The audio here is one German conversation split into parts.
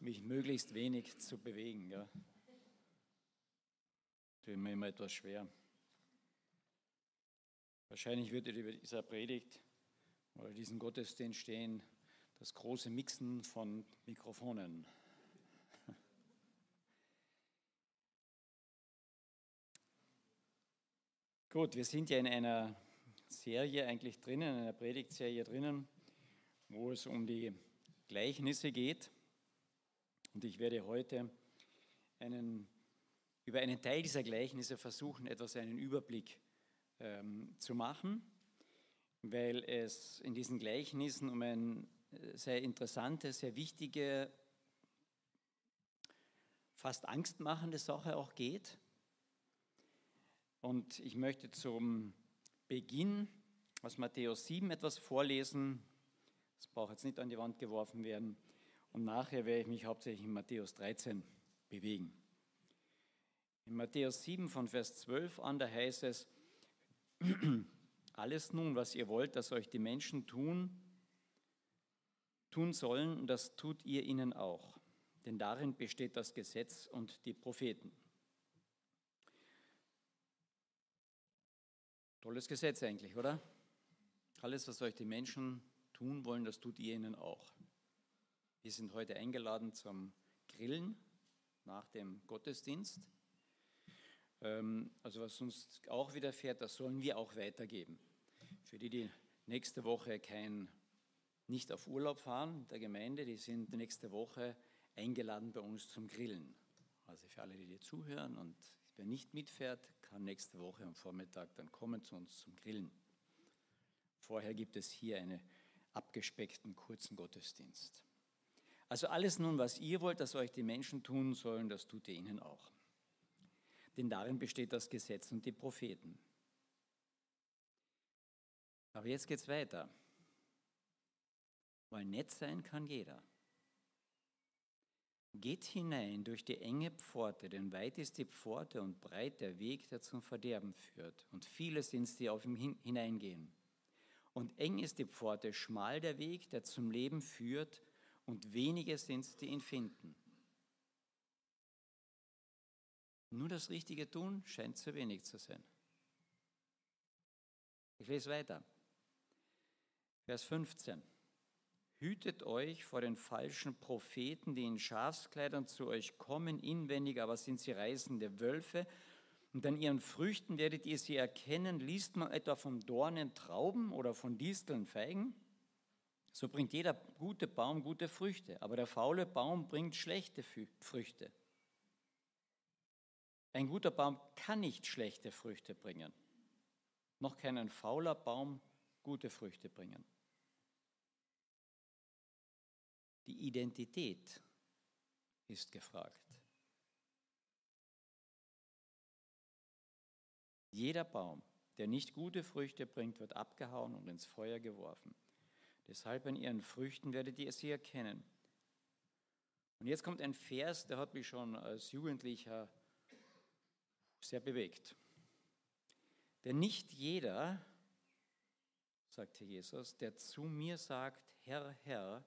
mich möglichst wenig zu bewegen. Ja. Tut mir immer etwas schwer. Wahrscheinlich wird über dieser Predigt oder diesen Gottesdienst stehen das große Mixen von Mikrofonen. Gut, wir sind ja in einer Serie eigentlich drinnen, in einer Predigtserie drinnen, wo es um die Gleichnisse geht. Und ich werde heute einen, über einen Teil dieser Gleichnisse versuchen, etwas einen Überblick ähm, zu machen, weil es in diesen Gleichnissen um eine äh, sehr interessante, sehr wichtige, fast angstmachende Sache auch geht. Und ich möchte zum Beginn aus Matthäus 7 etwas vorlesen, das braucht jetzt nicht an die Wand geworfen werden. Und nachher werde ich mich hauptsächlich in Matthäus 13 bewegen. In Matthäus 7 von Vers 12 an, da heißt es, alles nun, was ihr wollt, dass euch die Menschen tun, tun sollen, das tut ihr ihnen auch. Denn darin besteht das Gesetz und die Propheten. Tolles Gesetz eigentlich, oder? Alles, was euch die Menschen tun wollen, das tut ihr ihnen auch. Wir sind heute eingeladen zum Grillen nach dem Gottesdienst. Ähm, also was uns auch widerfährt, das sollen wir auch weitergeben. Für die, die nächste Woche kein, nicht auf Urlaub fahren der Gemeinde, die sind nächste Woche eingeladen bei uns zum Grillen. Also für alle, die dir zuhören und wer nicht mitfährt, kann nächste Woche am Vormittag dann kommen zu uns zum Grillen. Vorher gibt es hier eine abgespeckten kurzen Gottesdienst. Also alles nun, was ihr wollt, dass euch die Menschen tun sollen, das tut ihr ihnen auch. Denn darin besteht das Gesetz und die Propheten. Aber jetzt geht es weiter. Weil nett sein kann jeder. Geht hinein durch die enge Pforte, denn weit ist die Pforte und breit der Weg, der zum Verderben führt. Und viele sind es, die auf ihm hineingehen. Und eng ist die Pforte, schmal der Weg, der zum Leben führt, und wenige sind es, die ihn finden. Nur das Richtige tun scheint zu wenig zu sein. Ich lese weiter. Vers 15. Hütet euch vor den falschen Propheten, die in Schafskleidern zu euch kommen, inwendig aber sind sie reißende Wölfe und an ihren Früchten werdet ihr sie erkennen. Liest man etwa von Dornen Trauben oder von Disteln Feigen? So bringt jeder gute Baum gute Früchte, aber der faule Baum bringt schlechte Früchte. Ein guter Baum kann nicht schlechte Früchte bringen. Noch kann ein fauler Baum gute Früchte bringen. Die Identität ist gefragt. Jeder Baum, der nicht gute Früchte bringt, wird abgehauen und ins Feuer geworfen. Deshalb an ihren Früchten werdet ihr sie erkennen. Und jetzt kommt ein Vers, der hat mich schon als Jugendlicher sehr bewegt. Denn nicht jeder, sagte Jesus, der zu mir sagt, Herr, Herr,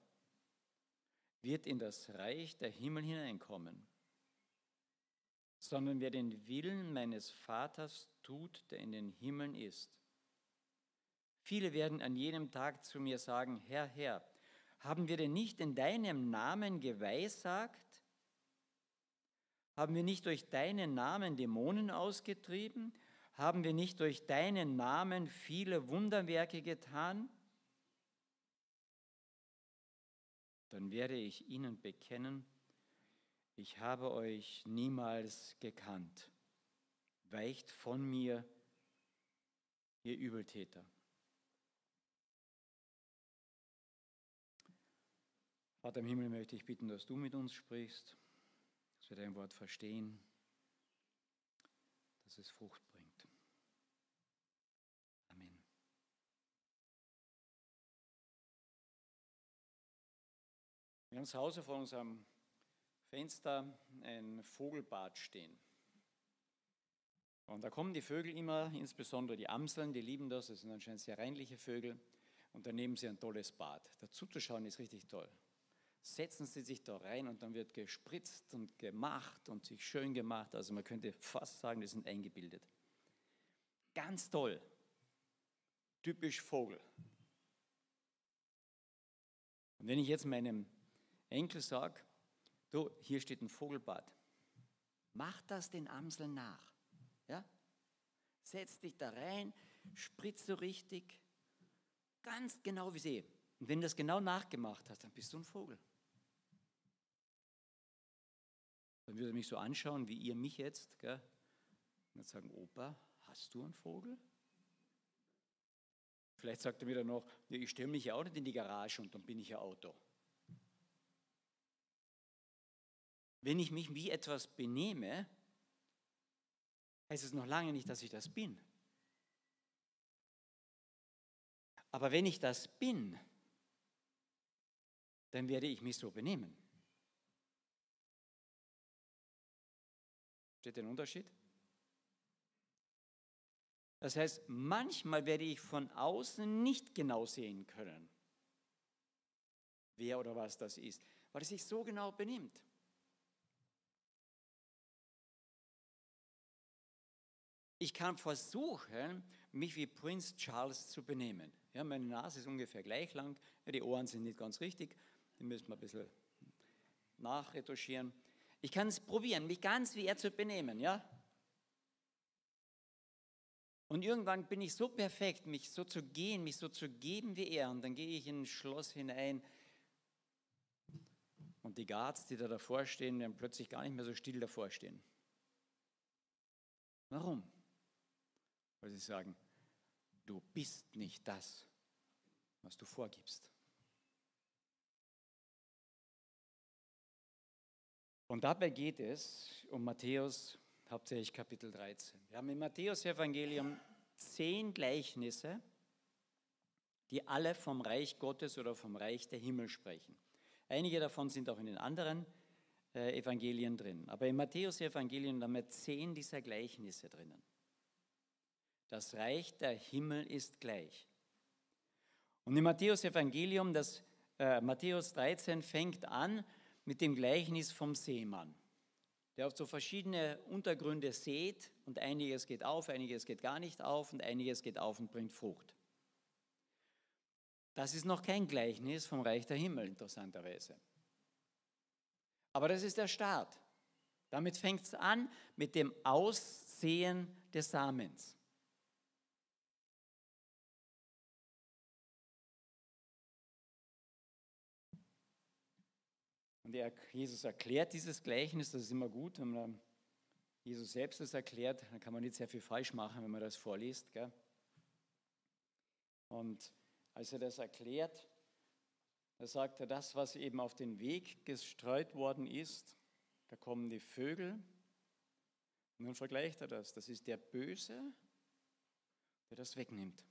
wird in das Reich der Himmel hineinkommen, sondern wer den Willen meines Vaters tut, der in den Himmeln ist. Viele werden an jenem Tag zu mir sagen, Herr, Herr, haben wir denn nicht in deinem Namen geweissagt? Haben wir nicht durch deinen Namen Dämonen ausgetrieben? Haben wir nicht durch deinen Namen viele Wunderwerke getan? Dann werde ich ihnen bekennen, ich habe euch niemals gekannt. Weicht von mir, ihr Übeltäter. Vater im Himmel, möchte ich bitten, dass du mit uns sprichst, dass wir dein Wort verstehen, dass es Frucht bringt. Amen. Wir haben zu Hause vor unserem Fenster ein Vogelbad stehen. Und da kommen die Vögel immer, insbesondere die Amseln, die lieben das, das sind anscheinend sehr reinliche Vögel. Und da nehmen sie ein tolles Bad. Dazu zu schauen ist richtig toll. setzen sie sich da rein und dann wird gespritzt und gemacht und sich schön gemacht. Also man könnte fast sagen, die sind eingebildet. Ganz toll. Typisch Vogel. Und wenn ich jetzt meinem Enkel sage, du, hier steht ein Vogelbad, mach das den Amseln nach. Ja? Setz dich da rein, spritz so richtig, ganz genau wie sie. Und wenn du das genau nachgemacht hast, dann bist du ein Vogel. Dann würde er mich so anschauen, wie ihr mich jetzt, gell? und dann sagen, Opa, hast du einen Vogel? Vielleicht sagt er mir dann noch, ich stelle mich ja auch nicht in die Garage und dann bin ich ja Auto. Wenn ich mich wie etwas benehme, heißt es noch lange nicht, dass ich das bin. Aber wenn ich das bin, dann werde ich mich so benehmen. Steht der Unterschied? Das heißt, manchmal werde ich von außen nicht genau sehen können, wer oder was das ist, weil es sich so genau benimmt. Ich kann versuchen, mich wie Prinz Charles zu benehmen. Ja, meine Nase ist ungefähr gleich lang, die Ohren sind nicht ganz richtig, die müssen wir ein bisschen nachretuschieren. Ich kann es probieren, mich ganz wie er zu benehmen, ja? Und irgendwann bin ich so perfekt, mich so zu gehen, mich so zu geben wie er. Und dann gehe ich in ein Schloss hinein. Und die Guards, die da davor stehen, werden plötzlich gar nicht mehr so still davor stehen. Warum? Weil sie sagen, du bist nicht das, was du vorgibst. Und dabei geht es um Matthäus, hauptsächlich Kapitel 13. Wir haben im Matthäus-Evangelium zehn Gleichnisse, die alle vom Reich Gottes oder vom Reich der Himmel sprechen. Einige davon sind auch in den anderen äh, Evangelien drin. Aber im Matthäus-Evangelium haben wir zehn dieser Gleichnisse drinnen. Das Reich der Himmel ist gleich. Und im Matthäus-Evangelium, das äh, Matthäus 13 fängt an mit dem Gleichnis vom Seemann, der auf so verschiedene Untergründe sät und einiges geht auf, einiges geht gar nicht auf und einiges geht auf und bringt Frucht. Das ist noch kein Gleichnis vom Reich der Himmel, interessanterweise. Aber das ist der Start. Damit fängt es an mit dem Aussehen des Samens. Und er, Jesus erklärt dieses Gleichnis, das ist immer gut, wenn man Jesus selbst das erklärt, dann kann man nicht sehr viel falsch machen, wenn man das vorliest. Gell? Und als er das erklärt, da sagt er, das, was eben auf den Weg gestreut worden ist, da kommen die Vögel. Und dann vergleicht er das. Das ist der Böse, der das wegnimmt.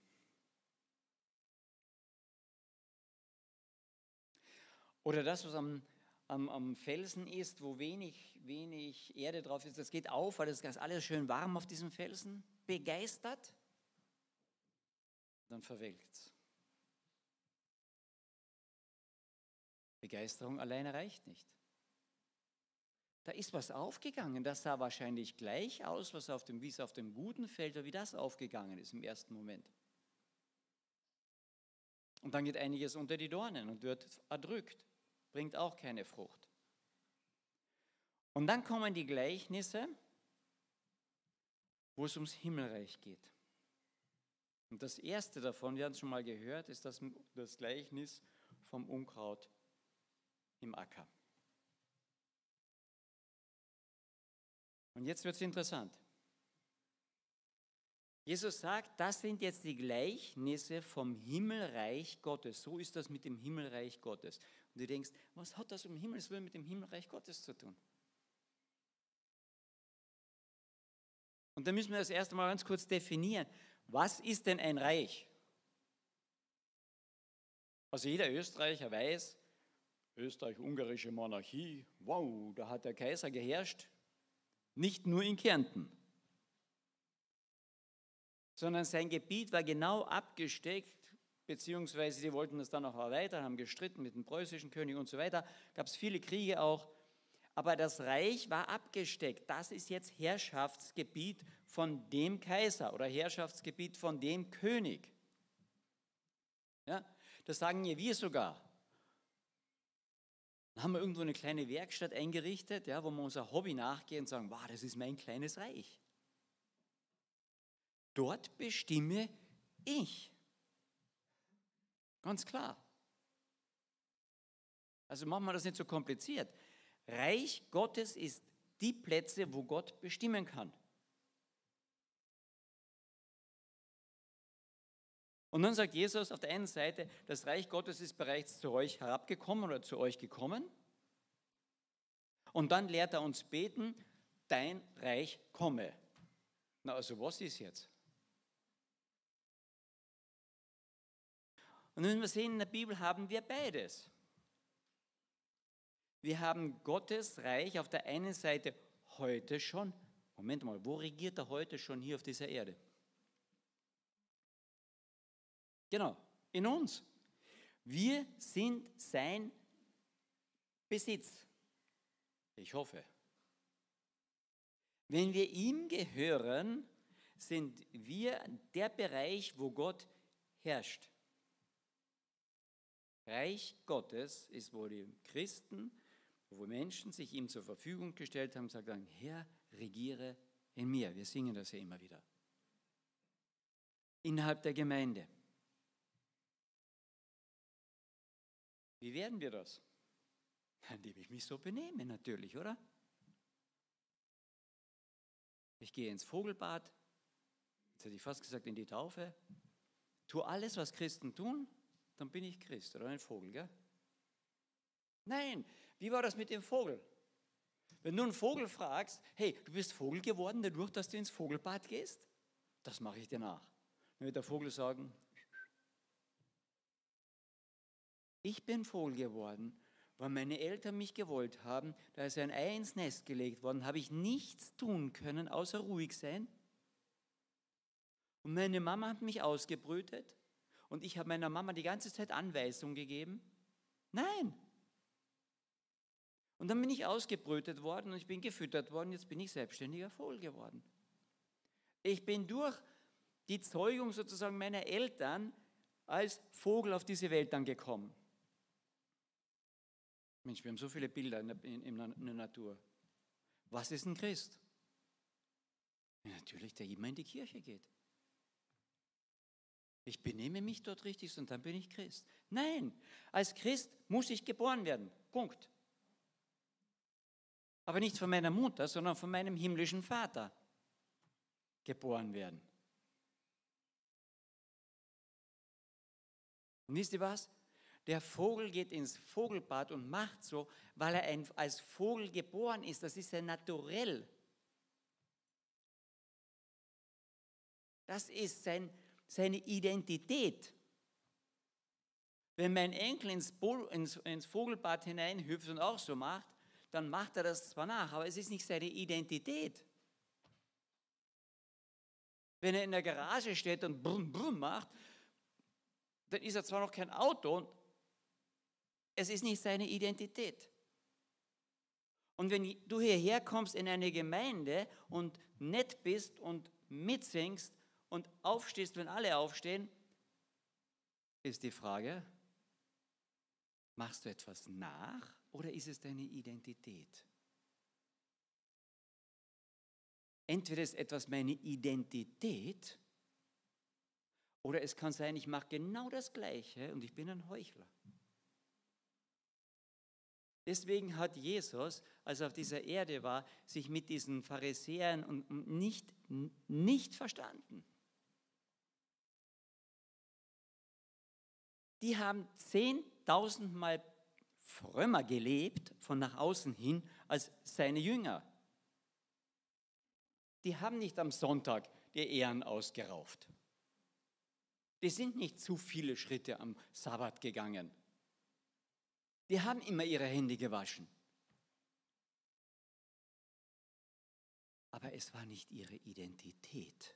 Oder das, was am am, am Felsen ist, wo wenig, wenig Erde drauf ist, das geht auf, weil das ist alles schön warm auf diesem Felsen, begeistert, dann verwelkt es. Begeisterung alleine reicht nicht. Da ist was aufgegangen, das sah wahrscheinlich gleich aus, was auf dem, wie es auf dem guten Feld wie das aufgegangen ist im ersten Moment. Und dann geht einiges unter die Dornen und wird erdrückt bringt auch keine Frucht. Und dann kommen die Gleichnisse, wo es ums Himmelreich geht. Und das erste davon, wir haben es schon mal gehört, ist das, das Gleichnis vom Unkraut im Acker. Und jetzt wird es interessant. Jesus sagt, das sind jetzt die Gleichnisse vom Himmelreich Gottes. So ist das mit dem Himmelreich Gottes. Und du denkst, was hat das um Himmels Willen mit dem Himmelreich Gottes zu tun? Und da müssen wir das erste Mal ganz kurz definieren. Was ist denn ein Reich? Also jeder Österreicher weiß, Österreich-Ungarische Monarchie, wow, da hat der Kaiser geherrscht. Nicht nur in Kärnten, sondern sein Gebiet war genau abgesteckt beziehungsweise die wollten das dann noch erweitern, haben gestritten mit dem preußischen König und so weiter. Gab es viele Kriege auch. Aber das Reich war abgesteckt. Das ist jetzt Herrschaftsgebiet von dem Kaiser oder Herrschaftsgebiet von dem König. Ja, das sagen ja wir sogar. Dann haben wir irgendwo eine kleine Werkstatt eingerichtet, ja, wo wir unser Hobby nachgehen und sagen, wow, das ist mein kleines Reich. Dort bestimme ich. Ganz klar. Also machen wir das nicht so kompliziert. Reich Gottes ist die Plätze, wo Gott bestimmen kann. Und dann sagt Jesus auf der einen Seite, das Reich Gottes ist bereits zu euch herabgekommen oder zu euch gekommen. Und dann lehrt er uns beten, dein Reich komme. Na also was ist jetzt? Und wenn wir sehen, in der Bibel haben wir beides. Wir haben Gottes Reich auf der einen Seite heute schon. Moment mal, wo regiert er heute schon hier auf dieser Erde? Genau, in uns. Wir sind sein Besitz. Ich hoffe. Wenn wir ihm gehören, sind wir der Bereich, wo Gott herrscht. Reich Gottes ist, wo die Christen, wo Menschen sich ihm zur Verfügung gestellt haben, sagen, Herr, regiere in mir. Wir singen das ja immer wieder. Innerhalb der Gemeinde. Wie werden wir das? Indem ich mich so benehme, natürlich, oder? Ich gehe ins Vogelbad, jetzt hätte ich fast gesagt in die Taufe, tue alles, was Christen tun, dann bin ich Christ oder ein Vogel, gell? Nein, wie war das mit dem Vogel? Wenn du einen Vogel fragst, hey, du bist Vogel geworden dadurch, dass du ins Vogelbad gehst, das mache ich dir nach. Dann wird der Vogel sagen, ich bin Vogel geworden, weil meine Eltern mich gewollt haben, da ist ein Ei ins Nest gelegt worden, habe ich nichts tun können, außer ruhig sein. Und meine Mama hat mich ausgebrütet und ich habe meiner Mama die ganze Zeit Anweisungen gegeben? Nein. Und dann bin ich ausgebrütet worden und ich bin gefüttert worden, jetzt bin ich selbstständiger Vogel geworden. Ich bin durch die Zeugung sozusagen meiner Eltern als Vogel auf diese Welt dann gekommen. Mensch, wir haben so viele Bilder in der, in, in der Natur. Was ist ein Christ? Ja, natürlich, der immer in die Kirche geht. Ich benehme mich dort richtig und dann bin ich Christ. Nein, als Christ muss ich geboren werden. Punkt. Aber nicht von meiner Mutter, sondern von meinem himmlischen Vater geboren werden. Und wisst ihr was? Der Vogel geht ins Vogelbad und macht so, weil er ein, als Vogel geboren ist. Das ist ja naturell. Das ist sein, seine Identität. Wenn mein Enkel ins, ins, ins Vogelbad hineinhüpft und auch so macht, dann macht er das zwar nach, aber es ist nicht seine Identität. Wenn er in der Garage steht und brumm, brumm macht, dann ist er zwar noch kein Auto, es ist nicht seine Identität. Und wenn du hierher kommst in eine Gemeinde und nett bist und mitsingst und aufstehst, wenn alle aufstehen, ist die Frage, machst du etwas nach oder ist es deine Identität? Entweder ist etwas meine Identität oder es kann sein, ich mache genau das Gleiche und ich bin ein Heuchler. Deswegen hat Jesus, als er auf dieser Erde war, sich mit diesen Pharisäern nicht, nicht verstanden. Die haben zehntausendmal frömmer gelebt von nach außen hin als seine Jünger. Die haben nicht am Sonntag die Ehren ausgerauft. Die sind nicht zu viele Schritte am Sabbat gegangen. Die haben immer ihre Hände gewaschen. Aber es war nicht ihre Identität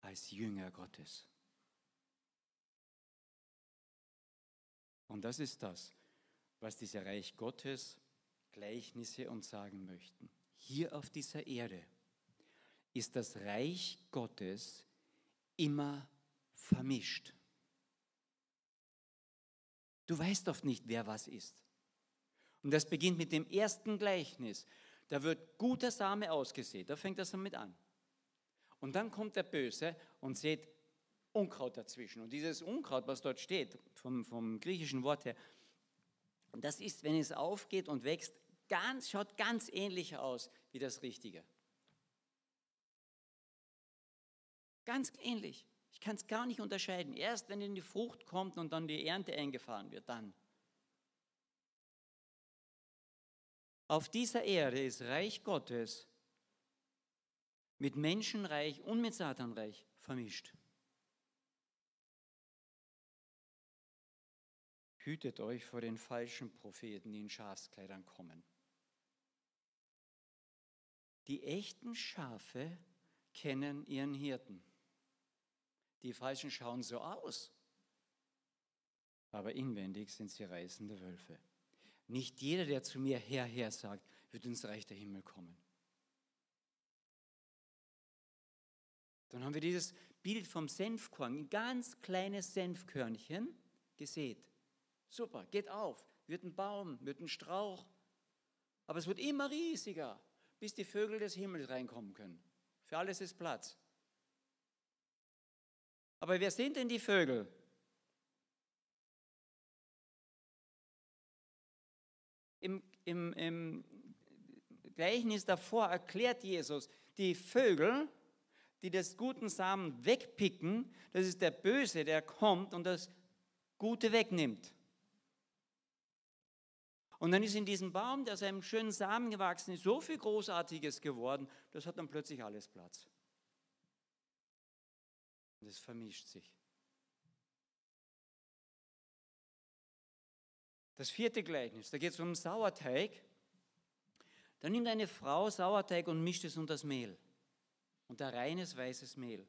als Jünger Gottes. Und das ist das, was diese Reich Gottes Gleichnisse uns sagen möchten. Hier auf dieser Erde ist das Reich Gottes immer vermischt. Du weißt oft nicht, wer was ist. Und das beginnt mit dem ersten Gleichnis. Da wird guter Same ausgesät. Da fängt das damit an. Und dann kommt der Böse und sät Unkraut dazwischen. Und dieses Unkraut, was dort steht, vom, vom griechischen Wort her, das ist, wenn es aufgeht und wächst, ganz, schaut ganz ähnlich aus wie das Richtige. Ganz ähnlich. Ich kann es gar nicht unterscheiden. Erst wenn in die Frucht kommt und dann die Ernte eingefahren wird, dann. Auf dieser Erde ist Reich Gottes mit Menschenreich und mit Satanreich vermischt. Hütet euch vor den falschen Propheten, die in Schafskleidern kommen. Die echten Schafe kennen ihren Hirten. Die falschen schauen so aus, aber inwendig sind sie reißende Wölfe. Nicht jeder, der zu mir Herr, Herr sagt, wird ins Reich der Himmel kommen. Dann haben wir dieses Bild vom Senfkorn, ein ganz kleines Senfkörnchen gesät. Super, geht auf, wird ein Baum, wird ein Strauch. Aber es wird immer riesiger, bis die Vögel des Himmels reinkommen können. Für alles ist Platz. Aber wer sind denn die Vögel? Im, im, Im Gleichnis davor erklärt Jesus, die Vögel, die des guten Samen wegpicken, das ist der Böse, der kommt und das Gute wegnimmt. Und dann ist in diesem Baum, der aus einem schönen Samen gewachsen ist, so viel Großartiges geworden, das hat dann plötzlich alles Platz. Und es vermischt sich. Das vierte Gleichnis, da geht es um Sauerteig. Da nimmt eine Frau Sauerteig und mischt es unter das Mehl. Unter reines weißes Mehl.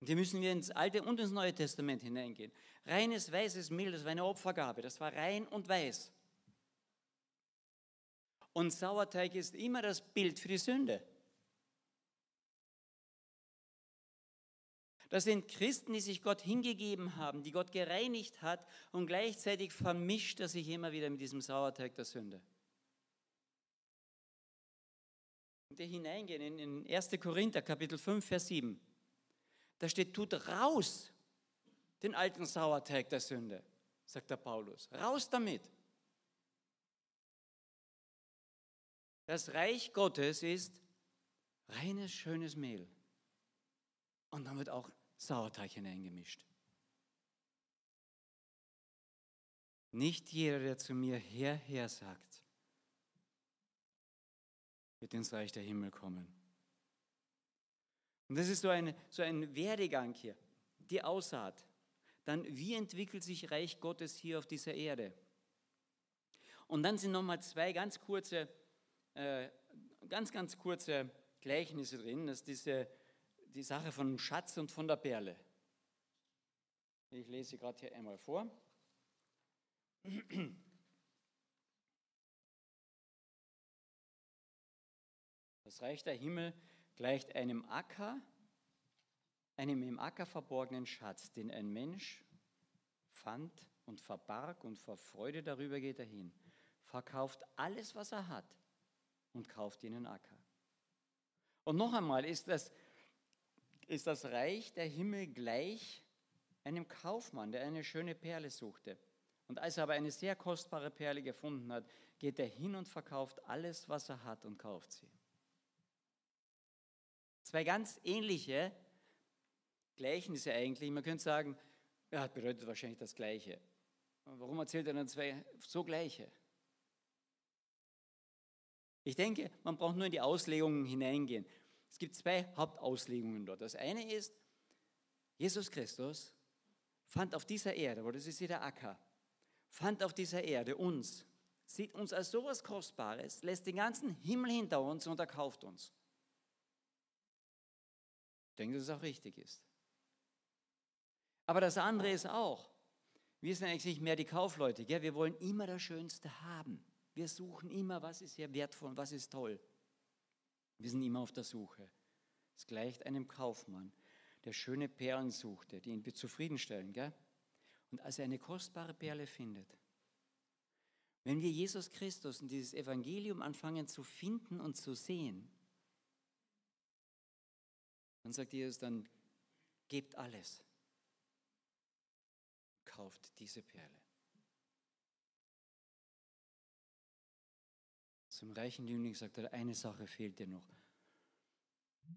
Und hier müssen wir ins Alte und ins Neue Testament hineingehen. Reines weißes Mehl, das war eine Opfergabe, das war rein und weiß. Und Sauerteig ist immer das Bild für die Sünde. Das sind Christen, die sich Gott hingegeben haben, die Gott gereinigt hat und gleichzeitig vermischt er sich immer wieder mit diesem Sauerteig der Sünde. Und wir hineingehen in 1. Korinther Kapitel 5, Vers 7. Da steht, tut raus den alten Sauerteig der Sünde, sagt der Paulus. Raus damit. Das Reich Gottes ist reines, schönes Mehl. Und dann wird auch Sauerteig hineingemischt. Nicht jeder, der zu mir Herr, Herr sagt, wird ins Reich der Himmel kommen. Und das ist so, eine, so ein Werdegang hier, die Aussaat. Dann, wie entwickelt sich Reich Gottes hier auf dieser Erde? Und dann sind nochmal zwei ganz kurze, äh, ganz, ganz kurze Gleichnisse drin. Das ist diese, die Sache von Schatz und von der Perle. Ich lese sie gerade hier einmal vor. Das Reich der Himmel gleicht einem Acker, einem im Acker verborgenen Schatz, den ein Mensch fand und verbarg und vor Freude darüber geht er hin, verkauft alles, was er hat und kauft ihnen Acker. Und noch einmal ist das, ist das Reich der Himmel gleich einem Kaufmann, der eine schöne Perle suchte. Und als er aber eine sehr kostbare Perle gefunden hat, geht er hin und verkauft alles, was er hat und kauft sie. Zwei ganz ähnliche Gleichnisse eigentlich. Man könnte sagen, ja, bedeutet wahrscheinlich das Gleiche. Warum erzählt er dann zwei so gleiche? Ich denke, man braucht nur in die Auslegungen hineingehen. Es gibt zwei Hauptauslegungen dort. Das eine ist, Jesus Christus fand auf dieser Erde, wo das ist hier der Acker, fand auf dieser Erde uns, sieht uns als sowas Kostbares, lässt den ganzen Himmel hinter uns und er kauft uns. Ich denke, dass es auch richtig ist. Aber das andere ist auch, Wir sind eigentlich nicht mehr die Kaufleute. Gell? Wir wollen immer das Schönste haben. Wir suchen immer, was ist hier wertvoll, was ist toll. Wir sind immer auf der Suche. Es gleicht einem Kaufmann, der schöne Perlen suchte, die ihn zufriedenstellen. Gell? Und als er eine kostbare Perle findet, wenn wir Jesus Christus und dieses Evangelium anfangen zu finden und zu sehen, dann sagt Jesus dann, gebt alles, kauft diese Perle. Zum reichen Jüngling sagt er, eine Sache fehlt dir noch.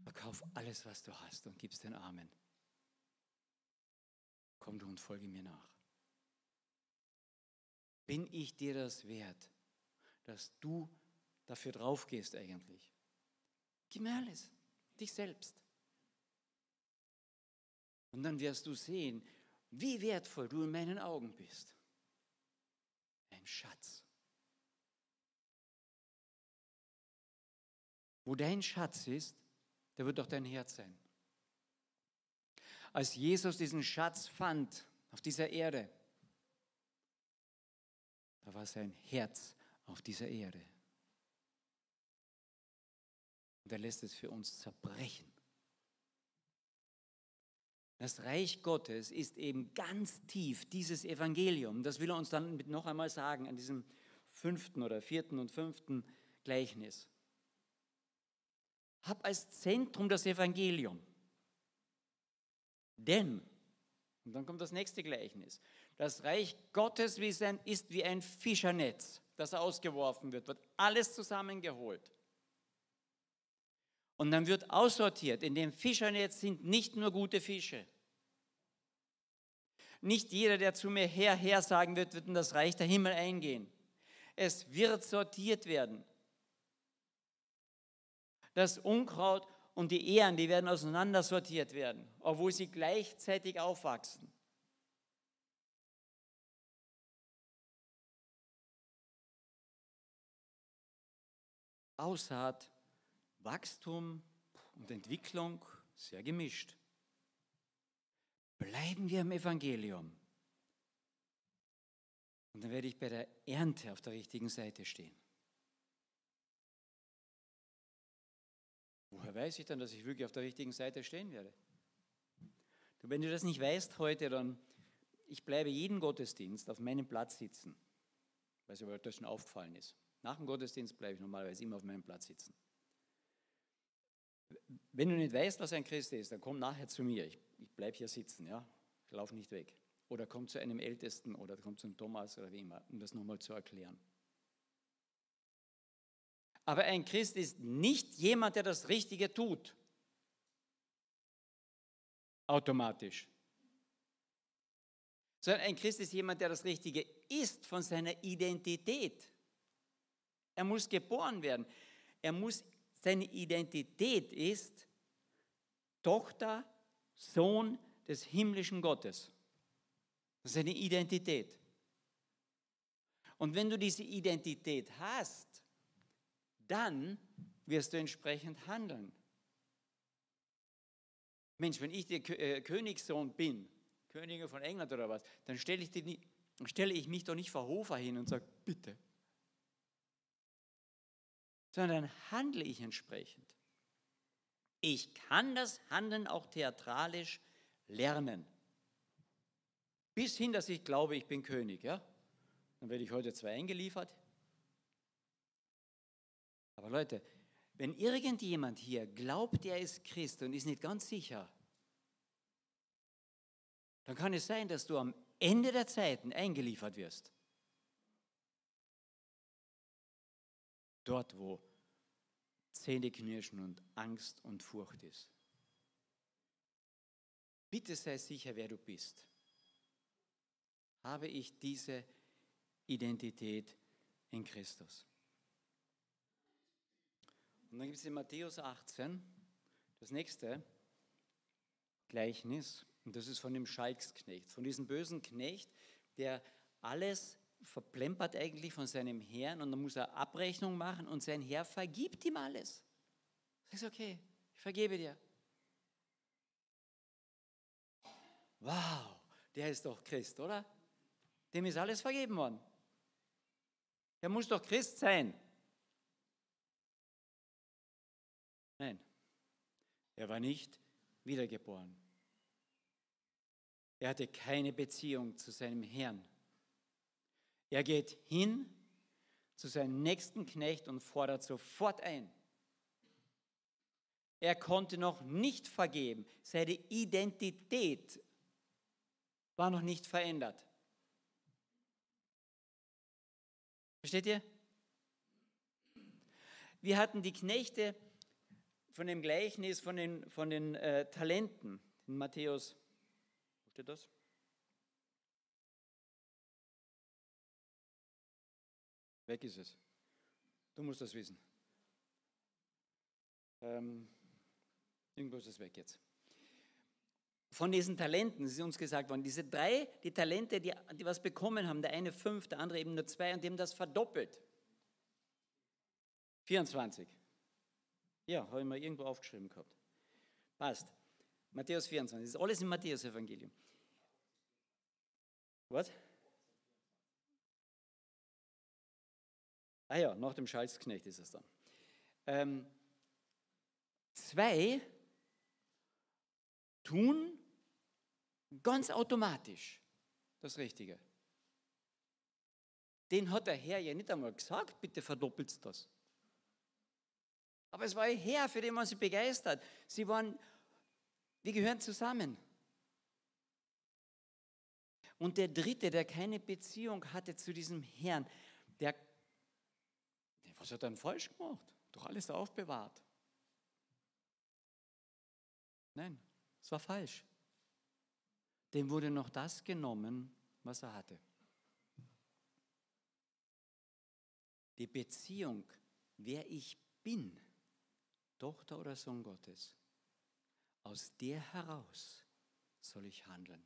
Verkauf alles, was du hast und gib's den Armen. Komm du und folge mir nach. Bin ich dir das wert, dass du dafür draufgehst eigentlich? Gib mir alles, dich selbst. Und dann wirst du sehen, wie wertvoll du in meinen Augen bist. Ein Schatz. Wo dein Schatz ist, da wird auch dein Herz sein. Als Jesus diesen Schatz fand auf dieser Erde, da war sein Herz auf dieser Erde. Und er lässt es für uns zerbrechen. Das Reich Gottes ist eben ganz tief dieses Evangelium. Das will er uns dann noch einmal sagen an diesem fünften oder vierten und fünften Gleichnis. Hab als Zentrum das Evangelium. Denn, und dann kommt das nächste Gleichnis, das Reich Gottes ist wie ein Fischernetz, das ausgeworfen wird, wird alles zusammengeholt. Und dann wird aussortiert. In dem Fischernetz sind nicht nur gute Fische. Nicht jeder, der zu mir her, her sagen wird, wird in das Reich der Himmel eingehen. Es wird sortiert werden. Das Unkraut und die Ehren, die werden auseinandersortiert werden, obwohl sie gleichzeitig aufwachsen. Aussaat, Wachstum und Entwicklung sehr gemischt. Bleiben wir im Evangelium. Und dann werde ich bei der Ernte auf der richtigen Seite stehen. Woher weiß ich dann, dass ich wirklich auf der richtigen Seite stehen werde? Du, wenn du das nicht weißt heute, dann ich bleibe jeden Gottesdienst auf meinem Platz sitzen. Weiß aber, ob das schon aufgefallen ist. Nach dem Gottesdienst bleibe ich normalerweise immer auf meinem Platz sitzen. Wenn du nicht weißt, was ein Christ ist, dann komm nachher zu mir. Ich, ich bleibe hier sitzen, ja. Ich laufe nicht weg. Oder komm zu einem Ältesten oder komm zu einem Thomas oder wie immer, um das nochmal zu erklären. Aber ein Christ ist nicht jemand, der das Richtige tut. Automatisch. Sondern ein Christ ist jemand, der das Richtige ist von seiner Identität. Er muss geboren werden. Er muss, seine Identität ist Tochter, Sohn des himmlischen Gottes. Das ist seine Identität. Und wenn du diese Identität hast, dann wirst du entsprechend handeln. Mensch, wenn ich der äh, Königssohn bin, Königin von England oder was, dann stelle ich, die, stelle ich mich doch nicht vor Hofer hin und sage, bitte. Sondern handle ich entsprechend. Ich kann das Handeln auch theatralisch lernen. Bis hin, dass ich glaube, ich bin König. Ja? Dann werde ich heute zwei eingeliefert. Aber Leute, wenn irgendjemand hier glaubt, er ist Christ und ist nicht ganz sicher, dann kann es sein, dass du am Ende der Zeiten eingeliefert wirst. Dort, wo Zähneknirschen und Angst und Furcht ist. Bitte sei sicher, wer du bist. Habe ich diese Identität in Christus? Und dann gibt es in Matthäus 18 das nächste Gleichnis, und das ist von dem Schalksknecht, von diesem bösen Knecht, der alles verplempert eigentlich von seinem Herrn und dann muss er Abrechnung machen und sein Herr vergibt ihm alles. Sagst okay, ich vergebe dir. Wow, der ist doch Christ, oder? Dem ist alles vergeben worden. Er muss doch Christ sein. Nein, er war nicht wiedergeboren. Er hatte keine Beziehung zu seinem Herrn. Er geht hin zu seinem nächsten Knecht und fordert sofort ein. Er konnte noch nicht vergeben. Seine Identität war noch nicht verändert. Versteht ihr? Wir hatten die Knechte von dem Gleichnis von den, von den äh, Talenten in Matthäus. Wo steht das? Weg ist es. Du musst das wissen. Ähm, irgendwo ist es weg jetzt. Von diesen Talenten, ist uns gesagt worden, diese drei, die Talente, die, die was bekommen haben, der eine fünf, der andere eben nur zwei und dem das verdoppelt. 24. Ja, habe ich mal irgendwo aufgeschrieben gehabt. Passt. Matthäus 24. Das ist alles im Matthäus-Evangelium. Was? Ah ja, nach dem Schalzknecht ist es dann. Ähm, zwei tun ganz automatisch das Richtige. Den hat der Herr ja nicht einmal gesagt, bitte verdoppelt das. Aber es war ein Herr, für den man sich begeistert. Sie waren, wir gehören zusammen. Und der Dritte, der keine Beziehung hatte zu diesem Herrn, der was hat er denn falsch gemacht? Doch alles aufbewahrt. Nein, es war falsch. Dem wurde noch das genommen, was er hatte. Die Beziehung, wer ich bin, Tochter oder Sohn Gottes, aus der heraus soll ich handeln.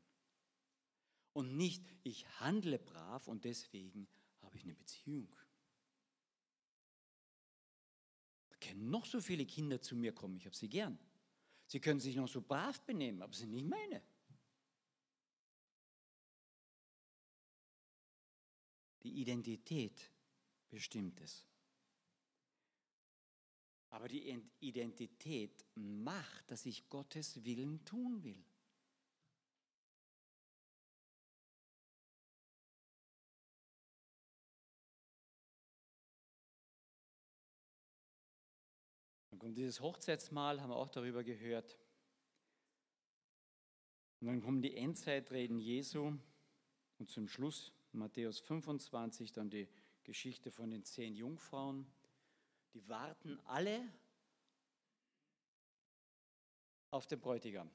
Und nicht, ich handle brav und deswegen habe ich eine Beziehung. Können noch so viele Kinder zu mir kommen, ich habe sie gern. Sie können sich noch so brav benehmen, aber sie sind nicht meine. Die Identität bestimmt es. Aber die Identität macht, dass ich Gottes Willen tun will. Kommt dieses Hochzeitsmahl, haben wir auch darüber gehört. Und dann kommen die Endzeitreden Jesu und zum Schluss Matthäus 25 dann die Geschichte von den zehn Jungfrauen. Die warten alle auf den Bräutigam.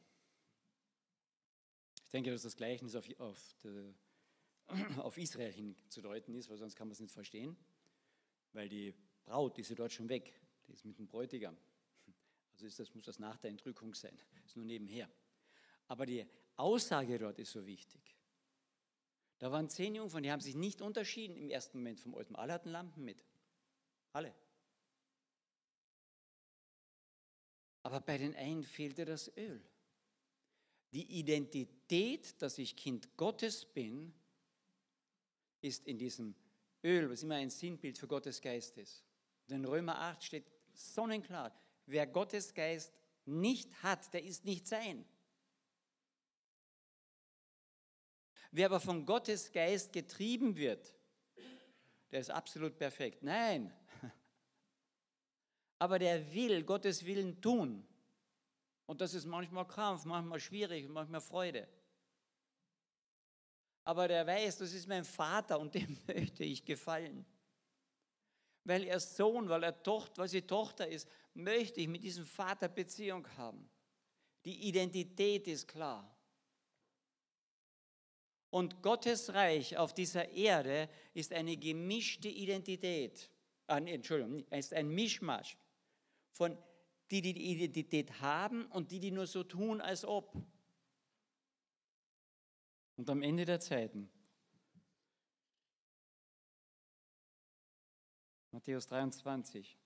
Ich denke, dass das Gleichnis auf, auf, de, auf Israel hinzudeuten ist, weil sonst kann man es nicht verstehen, weil die Braut ist ja dort schon weg. Die ist mit dem Bräutigam. Also ist das, muss das nach der Entrückung sein. Ist nur nebenher. Aber die Aussage dort ist so wichtig. Da waren zehn Jungfrauen, die haben sich nicht unterschieden im ersten Moment vom Alten. Alle hatten Lampen mit. Alle. Aber bei den einen fehlte das Öl. Die Identität, dass ich Kind Gottes bin, ist in diesem Öl, was immer ein Sinnbild für Gottes Geist ist. In Römer 8 steht sonnenklar, wer Gottes Geist nicht hat, der ist nicht sein. Wer aber von Gottes Geist getrieben wird, der ist absolut perfekt. Nein. Aber der will Gottes Willen tun. Und das ist manchmal Krampf, manchmal schwierig, manchmal Freude. Aber der weiß, das ist mein Vater und dem möchte ich gefallen weil er Sohn, weil er Tochter, weil sie Tochter ist, möchte ich mit diesem Vater Beziehung haben. Die Identität ist klar. Und Gottes Reich auf dieser Erde ist eine gemischte Identität. Ah, Entschuldigung, ist ein Mischmasch von die, die die Identität haben und die, die nur so tun, als ob. Und am Ende der Zeiten Matthäus 23.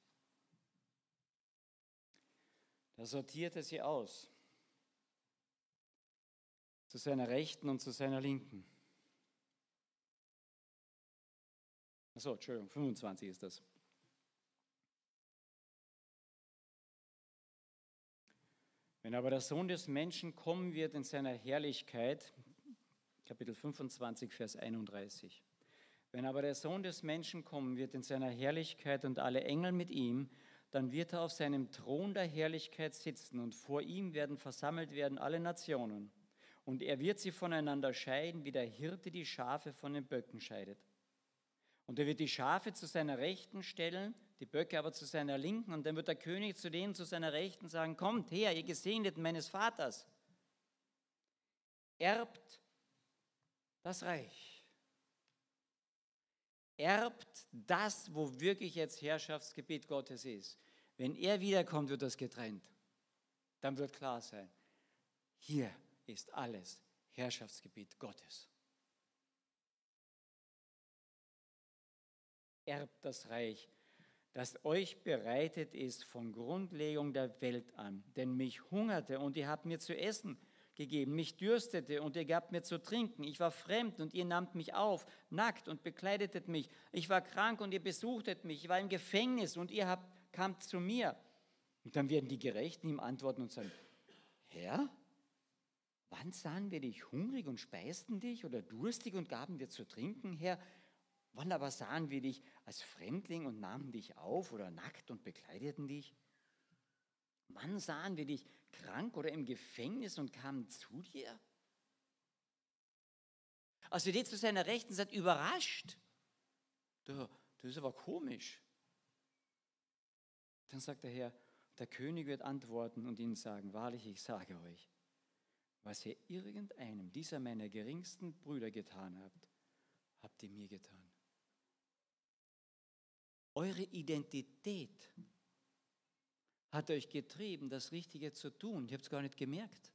Da sortiert er sie aus. Zu seiner Rechten und zu seiner Linken. Achso, Entschuldigung, 25 ist das. Wenn aber der Sohn des Menschen kommen wird in seiner Herrlichkeit, Kapitel 25, Vers 31. Wenn aber der Sohn des Menschen kommen wird in seiner Herrlichkeit und alle Engel mit ihm, dann wird er auf seinem Thron der Herrlichkeit sitzen und vor ihm werden versammelt werden alle Nationen. Und er wird sie voneinander scheiden, wie der Hirte die Schafe von den Böcken scheidet. Und er wird die Schafe zu seiner Rechten stellen, die Böcke aber zu seiner Linken. Und dann wird der König zu denen zu seiner Rechten sagen, kommt her, ihr Gesegneten meines Vaters, erbt das Reich. Erbt das, wo wirklich jetzt Herrschaftsgebiet Gottes ist. Wenn er wiederkommt, wird das getrennt. Dann wird klar sein, hier ist alles Herrschaftsgebiet Gottes. Erbt das Reich, das euch bereitet ist von Grundlegung der Welt an. Denn mich hungerte und ihr habt mir zu essen gegeben, mich dürstete und ihr gabt mir zu trinken. Ich war fremd und ihr nahmt mich auf, nackt und bekleidetet mich. Ich war krank und ihr besuchtet mich. Ich war im Gefängnis und ihr habt, kamt zu mir. Und dann werden die Gerechten ihm antworten und sagen, Herr, wann sahen wir dich hungrig und speisten dich oder durstig und gaben dir zu trinken, Herr? Wann aber sahen wir dich als Fremdling und nahmen dich auf oder nackt und bekleideten dich? Wann sahen wir dich krank oder im Gefängnis und kamen zu dir? Als wir die zu seiner Rechten seid, überrascht. Das ist aber komisch. Dann sagt der Herr, der König wird antworten und ihnen sagen, wahrlich, ich sage euch, was ihr irgendeinem dieser meiner geringsten Brüder getan habt, habt ihr mir getan. Eure Identität hat euch getrieben, das Richtige zu tun. Ihr habt es gar nicht gemerkt.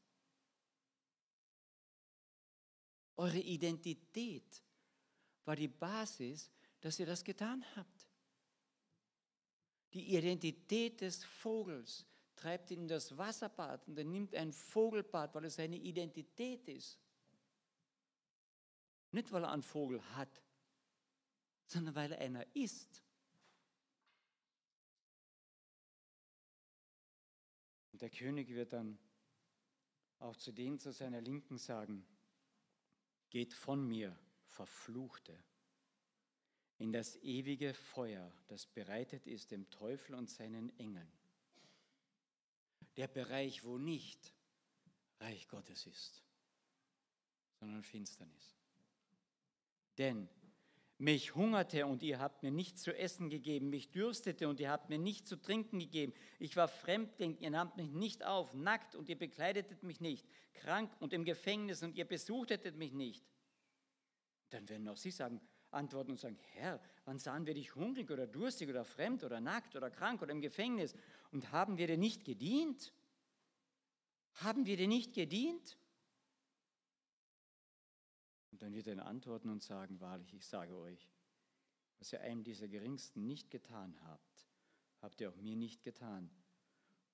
Eure Identität war die Basis, dass ihr das getan habt. Die Identität des Vogels treibt ihn in das Wasserbad und er nimmt ein Vogelbad, weil es seine Identität ist. Nicht, weil er einen Vogel hat, sondern weil er einer ist. Und der König wird dann auch zu denen zu seiner Linken sagen, geht von mir, Verfluchte, in das ewige Feuer, das bereitet ist dem Teufel und seinen Engeln. Der Bereich, wo nicht Reich Gottes ist, sondern Finsternis. Denn mich hungerte und ihr habt mir nichts zu essen gegeben. Mich dürstete und ihr habt mir nichts zu trinken gegeben. Ich war Fremdling, ihr nahmt mich nicht auf. Nackt und ihr bekleidetet mich nicht. Krank und im Gefängnis und ihr besuchtetet mich nicht. Dann werden auch sie sagen, antworten und sagen, Herr, wann sahen wir dich hungrig oder durstig oder fremd oder nackt oder krank oder im Gefängnis? Und haben wir dir nicht gedient? Haben wir dir nicht gedient? Und dann wird er antworten und sagen, wahrlich, ich sage euch, was ihr einem dieser Geringsten nicht getan habt, habt ihr auch mir nicht getan.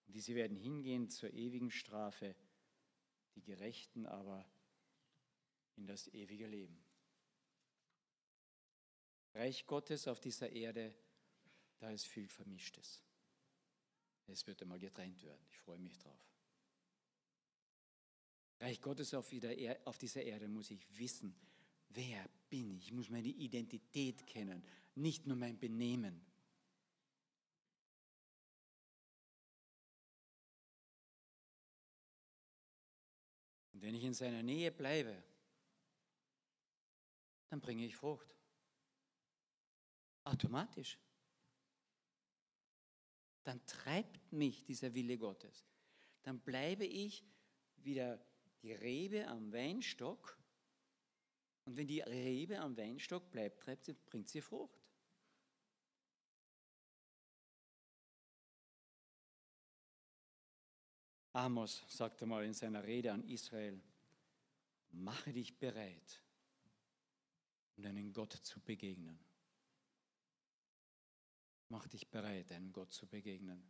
Und diese werden hingehen zur ewigen Strafe, die Gerechten aber in das ewige Leben. Reich Gottes auf dieser Erde, da ist viel Vermischtes. Es wird einmal getrennt werden. Ich freue mich drauf. Reich Gottes auf, auf dieser Erde muss ich wissen, wer bin ich. Ich muss meine Identität kennen, nicht nur mein Benehmen. Und wenn ich in seiner Nähe bleibe, dann bringe ich Frucht. Automatisch. Dann treibt mich dieser Wille Gottes. Dann bleibe ich wieder die Rebe am Weinstock. Und wenn die Rebe am Weinstock bleibt, treibt sie, bringt sie Frucht. Amos sagte mal in seiner Rede an Israel, mache dich bereit, um deinen Gott zu begegnen. Mach dich bereit, einem Gott zu begegnen.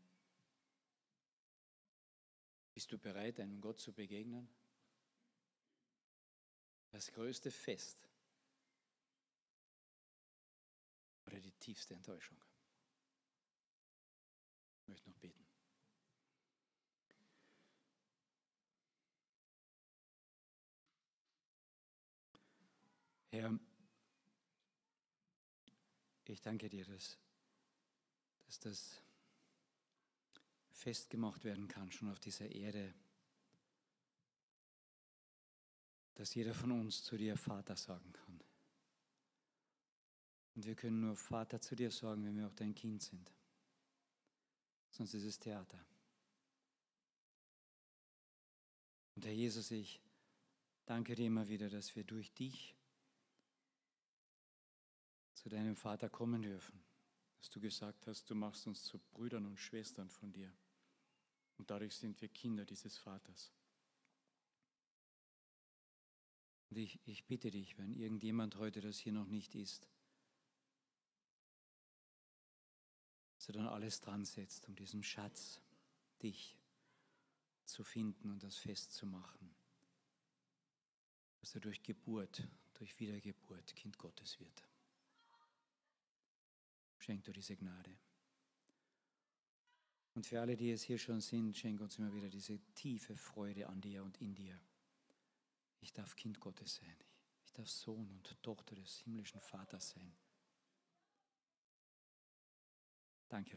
Bist du bereit, einem Gott zu begegnen? Das größte Fest oder die tiefste Enttäuschung. Ich möchte noch beten. Herr, ich danke dir, dass, dass das festgemacht werden kann, schon auf dieser Erde, dass jeder von uns zu dir Vater sagen kann. Und wir können nur Vater zu dir sagen, wenn wir auch dein Kind sind. Sonst ist es Theater. Und Herr Jesus, ich danke dir immer wieder, dass wir durch dich zu deinem Vater kommen dürfen. Dass du gesagt hast, du machst uns zu Brüdern und Schwestern von dir. Und dadurch sind wir Kinder dieses Vaters. Und ich, ich bitte dich, wenn irgendjemand heute das hier noch nicht ist, dass er dann alles dran setzt, um diesen Schatz, dich, zu finden und das festzumachen. Dass er durch Geburt, durch Wiedergeburt Kind Gottes wird. Schenk du diese Gnade. Und für alle, die es hier schon sind, schenk uns immer wieder diese tiefe Freude an dir und in dir. Ich darf Kind Gottes sein. Ich darf Sohn und Tochter des himmlischen Vaters sein. Danke.